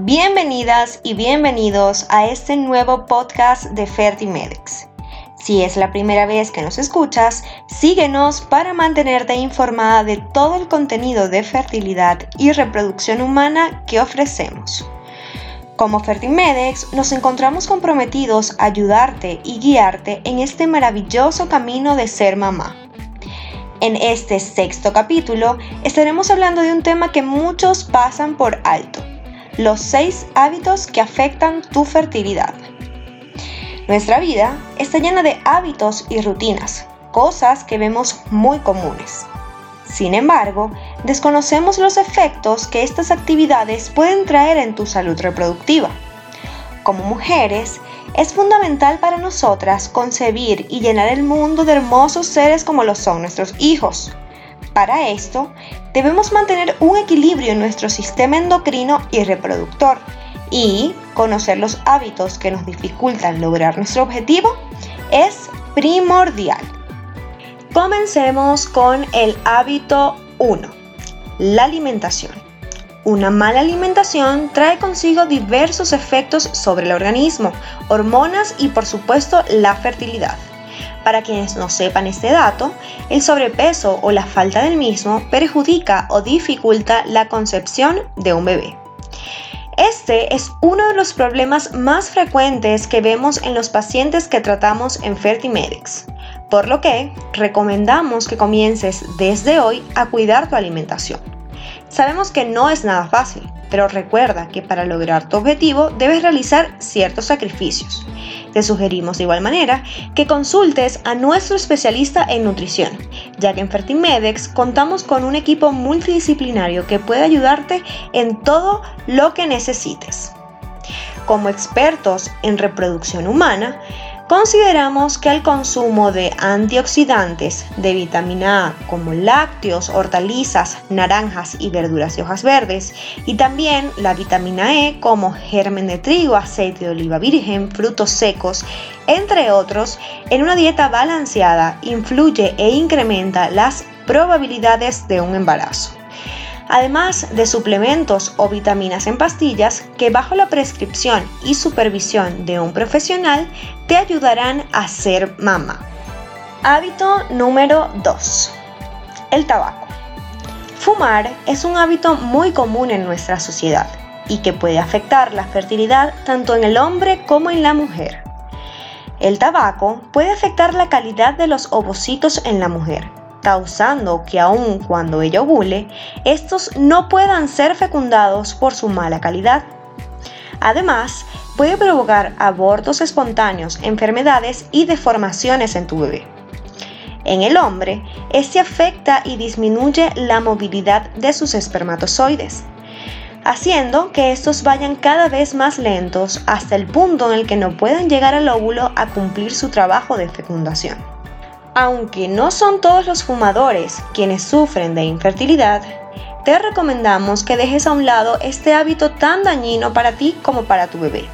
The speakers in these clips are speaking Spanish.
Bienvenidas y bienvenidos a este nuevo podcast de Fertimedex. Si es la primera vez que nos escuchas, síguenos para mantenerte informada de todo el contenido de fertilidad y reproducción humana que ofrecemos. Como Fertimedex nos encontramos comprometidos a ayudarte y guiarte en este maravilloso camino de ser mamá. En este sexto capítulo estaremos hablando de un tema que muchos pasan por alto, los seis hábitos que afectan tu fertilidad. Nuestra vida está llena de hábitos y rutinas, cosas que vemos muy comunes. Sin embargo, desconocemos los efectos que estas actividades pueden traer en tu salud reproductiva. Como mujeres, es fundamental para nosotras concebir y llenar el mundo de hermosos seres como lo son nuestros hijos. Para esto, debemos mantener un equilibrio en nuestro sistema endocrino y reproductor y conocer los hábitos que nos dificultan lograr nuestro objetivo es primordial. Comencemos con el hábito 1, la alimentación. Una mala alimentación trae consigo diversos efectos sobre el organismo, hormonas y por supuesto la fertilidad. Para quienes no sepan este dato, el sobrepeso o la falta del mismo perjudica o dificulta la concepción de un bebé. Este es uno de los problemas más frecuentes que vemos en los pacientes que tratamos en Fertimedex, por lo que recomendamos que comiences desde hoy a cuidar tu alimentación. Sabemos que no es nada fácil, pero recuerda que para lograr tu objetivo debes realizar ciertos sacrificios. Te sugerimos de igual manera que consultes a nuestro especialista en nutrición, ya que en Fertimedex contamos con un equipo multidisciplinario que puede ayudarte en todo lo que necesites. Como expertos en reproducción humana, Consideramos que el consumo de antioxidantes de vitamina A como lácteos, hortalizas, naranjas y verduras y hojas verdes y también la vitamina E como germen de trigo, aceite de oliva virgen, frutos secos, entre otros, en una dieta balanceada influye e incrementa las probabilidades de un embarazo además de suplementos o vitaminas en pastillas que bajo la prescripción y supervisión de un profesional te ayudarán a ser mamá. Hábito número 2. El tabaco. Fumar es un hábito muy común en nuestra sociedad y que puede afectar la fertilidad tanto en el hombre como en la mujer. El tabaco puede afectar la calidad de los ovocitos en la mujer, causando que aun cuando ella ovule, estos no puedan ser fecundados por su mala calidad. Además, puede provocar abortos espontáneos, enfermedades y deformaciones en tu bebé. En el hombre, este afecta y disminuye la movilidad de sus espermatozoides, haciendo que estos vayan cada vez más lentos hasta el punto en el que no puedan llegar al óvulo a cumplir su trabajo de fecundación. Aunque no son todos los fumadores quienes sufren de infertilidad, te recomendamos que dejes a un lado este hábito tan dañino para ti como para tu bebé.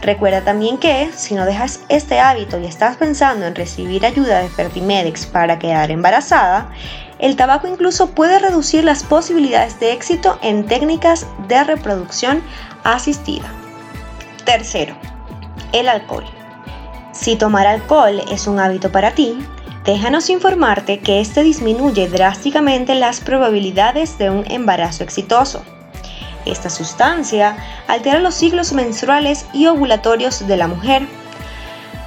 Recuerda también que si no dejas este hábito y estás pensando en recibir ayuda de Fertimedex para quedar embarazada, el tabaco incluso puede reducir las posibilidades de éxito en técnicas de reproducción asistida. Tercero, el alcohol. Si tomar alcohol es un hábito para ti, Déjanos informarte que este disminuye drásticamente las probabilidades de un embarazo exitoso. Esta sustancia altera los ciclos menstruales y ovulatorios de la mujer.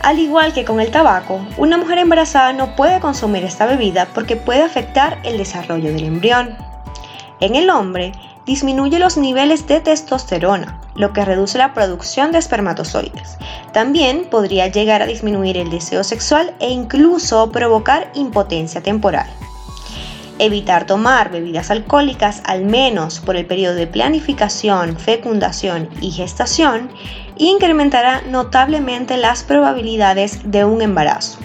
Al igual que con el tabaco, una mujer embarazada no puede consumir esta bebida porque puede afectar el desarrollo del embrión. En el hombre, disminuye los niveles de testosterona, lo que reduce la producción de espermatozoides. También podría llegar a disminuir el deseo sexual e incluso provocar impotencia temporal. Evitar tomar bebidas alcohólicas al menos por el periodo de planificación, fecundación y gestación incrementará notablemente las probabilidades de un embarazo,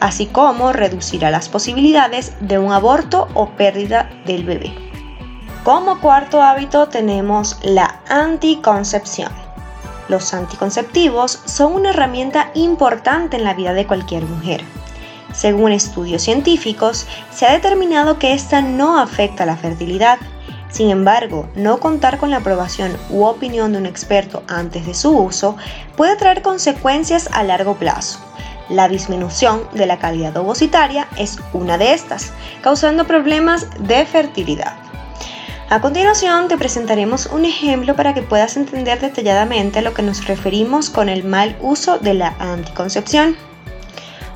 así como reducirá las posibilidades de un aborto o pérdida del bebé. Como cuarto hábito tenemos la anticoncepción. Los anticonceptivos son una herramienta importante en la vida de cualquier mujer. Según estudios científicos, se ha determinado que esta no afecta la fertilidad, Sin embargo, no contar con la aprobación u opinión de un experto antes de su uso puede traer consecuencias a largo plazo. La disminución de la calidad ovocitaria es una de estas, causando problemas de fertilidad. A continuación te presentaremos un ejemplo para que puedas entender detalladamente a lo que nos referimos con el mal uso de la anticoncepción.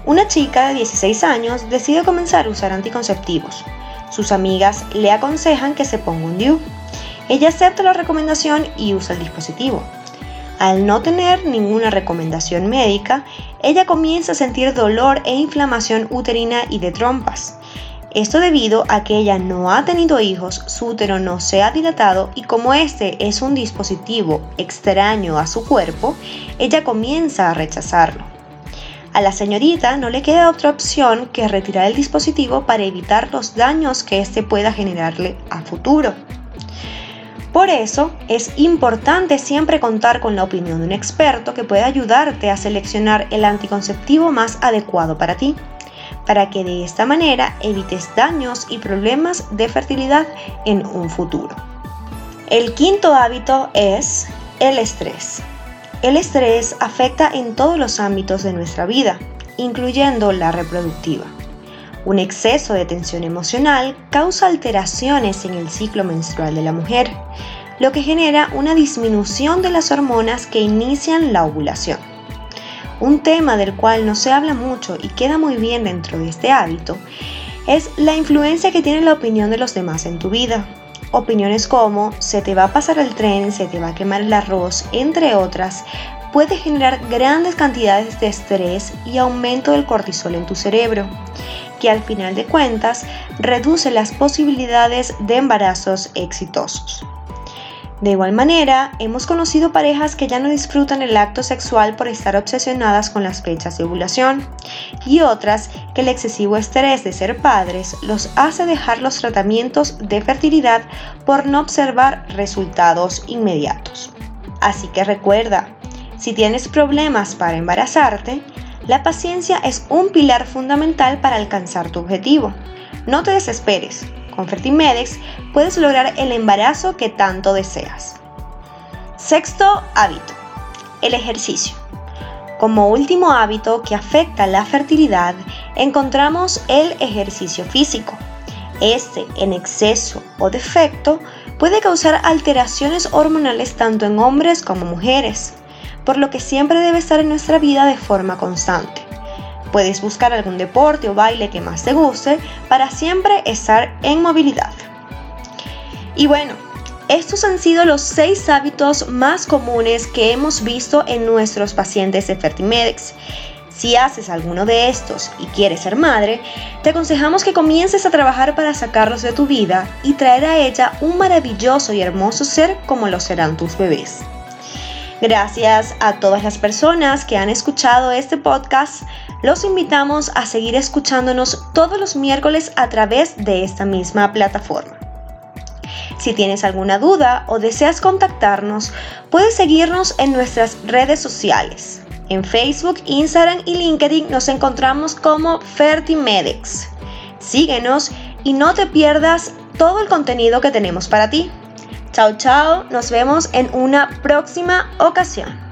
Una chica de 16 años decide comenzar a usar anticonceptivos. Sus amigas le aconsejan que se ponga un DIU. Ella acepta la recomendación y usa el dispositivo. Al no tener ninguna recomendación médica, ella comienza a sentir dolor e inflamación uterina y de trompas. Esto debido a que ella no ha tenido hijos, su útero no se ha dilatado y como este es un dispositivo extraño a su cuerpo, ella comienza a rechazarlo. A la señorita no le queda otra opción que retirar el dispositivo para evitar los daños que éste pueda generarle a futuro. Por eso es importante siempre contar con la opinión de un experto que pueda ayudarte a seleccionar el anticonceptivo más adecuado para ti, para que de esta manera evites daños y problemas de fertilidad en un futuro. El quinto hábito es el estrés. El estrés afecta en todos los ámbitos de nuestra vida, incluyendo la reproductiva. Un exceso de tensión emocional causa alteraciones en el ciclo menstrual de la mujer, lo que genera una disminución de las hormonas que inician la ovulación. Un tema del cual no se habla mucho y queda muy bien dentro de este hábito es la influencia que tiene la opinión de los demás en tu vida, Opiniones como se te va a pasar el tren, se te va a quemar el arroz, entre otras, puede generar grandes cantidades de estrés y aumento del cortisol en tu cerebro, que al final de cuentas reduce las posibilidades de embarazos exitosos. De igual manera, hemos conocido parejas que ya no disfrutan el acto sexual por estar obsesionadas con las fechas de ovulación y otras que el excesivo estrés de ser padres los hace dejar los tratamientos de fertilidad por no observar resultados inmediatos. Así que recuerda, si tienes problemas para embarazarte, la paciencia es un pilar fundamental para alcanzar tu objetivo. No te desesperes, con Fertimedex puedes lograr el embarazo que tanto deseas. Sexto hábito, el ejercicio. Como último hábito que afecta la fertilidad, encontramos el ejercicio físico. Este, en exceso o defecto, puede causar alteraciones hormonales tanto en hombres como mujeres, por lo que siempre debe estar en nuestra vida de forma constante. Puedes buscar algún deporte o baile que más te guste para siempre estar en movilidad. Y bueno, estos han sido los seis hábitos más comunes que hemos visto en nuestros pacientes de Fertimedex. Si haces alguno de estos y quieres ser madre, te aconsejamos que comiences a trabajar para sacarlos de tu vida y traer a ella un maravilloso y hermoso ser como lo serán tus bebés. Gracias a todas las personas que han escuchado este podcast. Los invitamos a seguir escuchándonos todos los miércoles a través de esta misma plataforma. Si tienes alguna duda o deseas contactarnos, puedes seguirnos en nuestras redes sociales. En Facebook, Instagram y LinkedIn nos encontramos como Fertimedex. Síguenos y no te pierdas todo el contenido que tenemos para ti. Chao, chao, nos vemos en una próxima ocasión.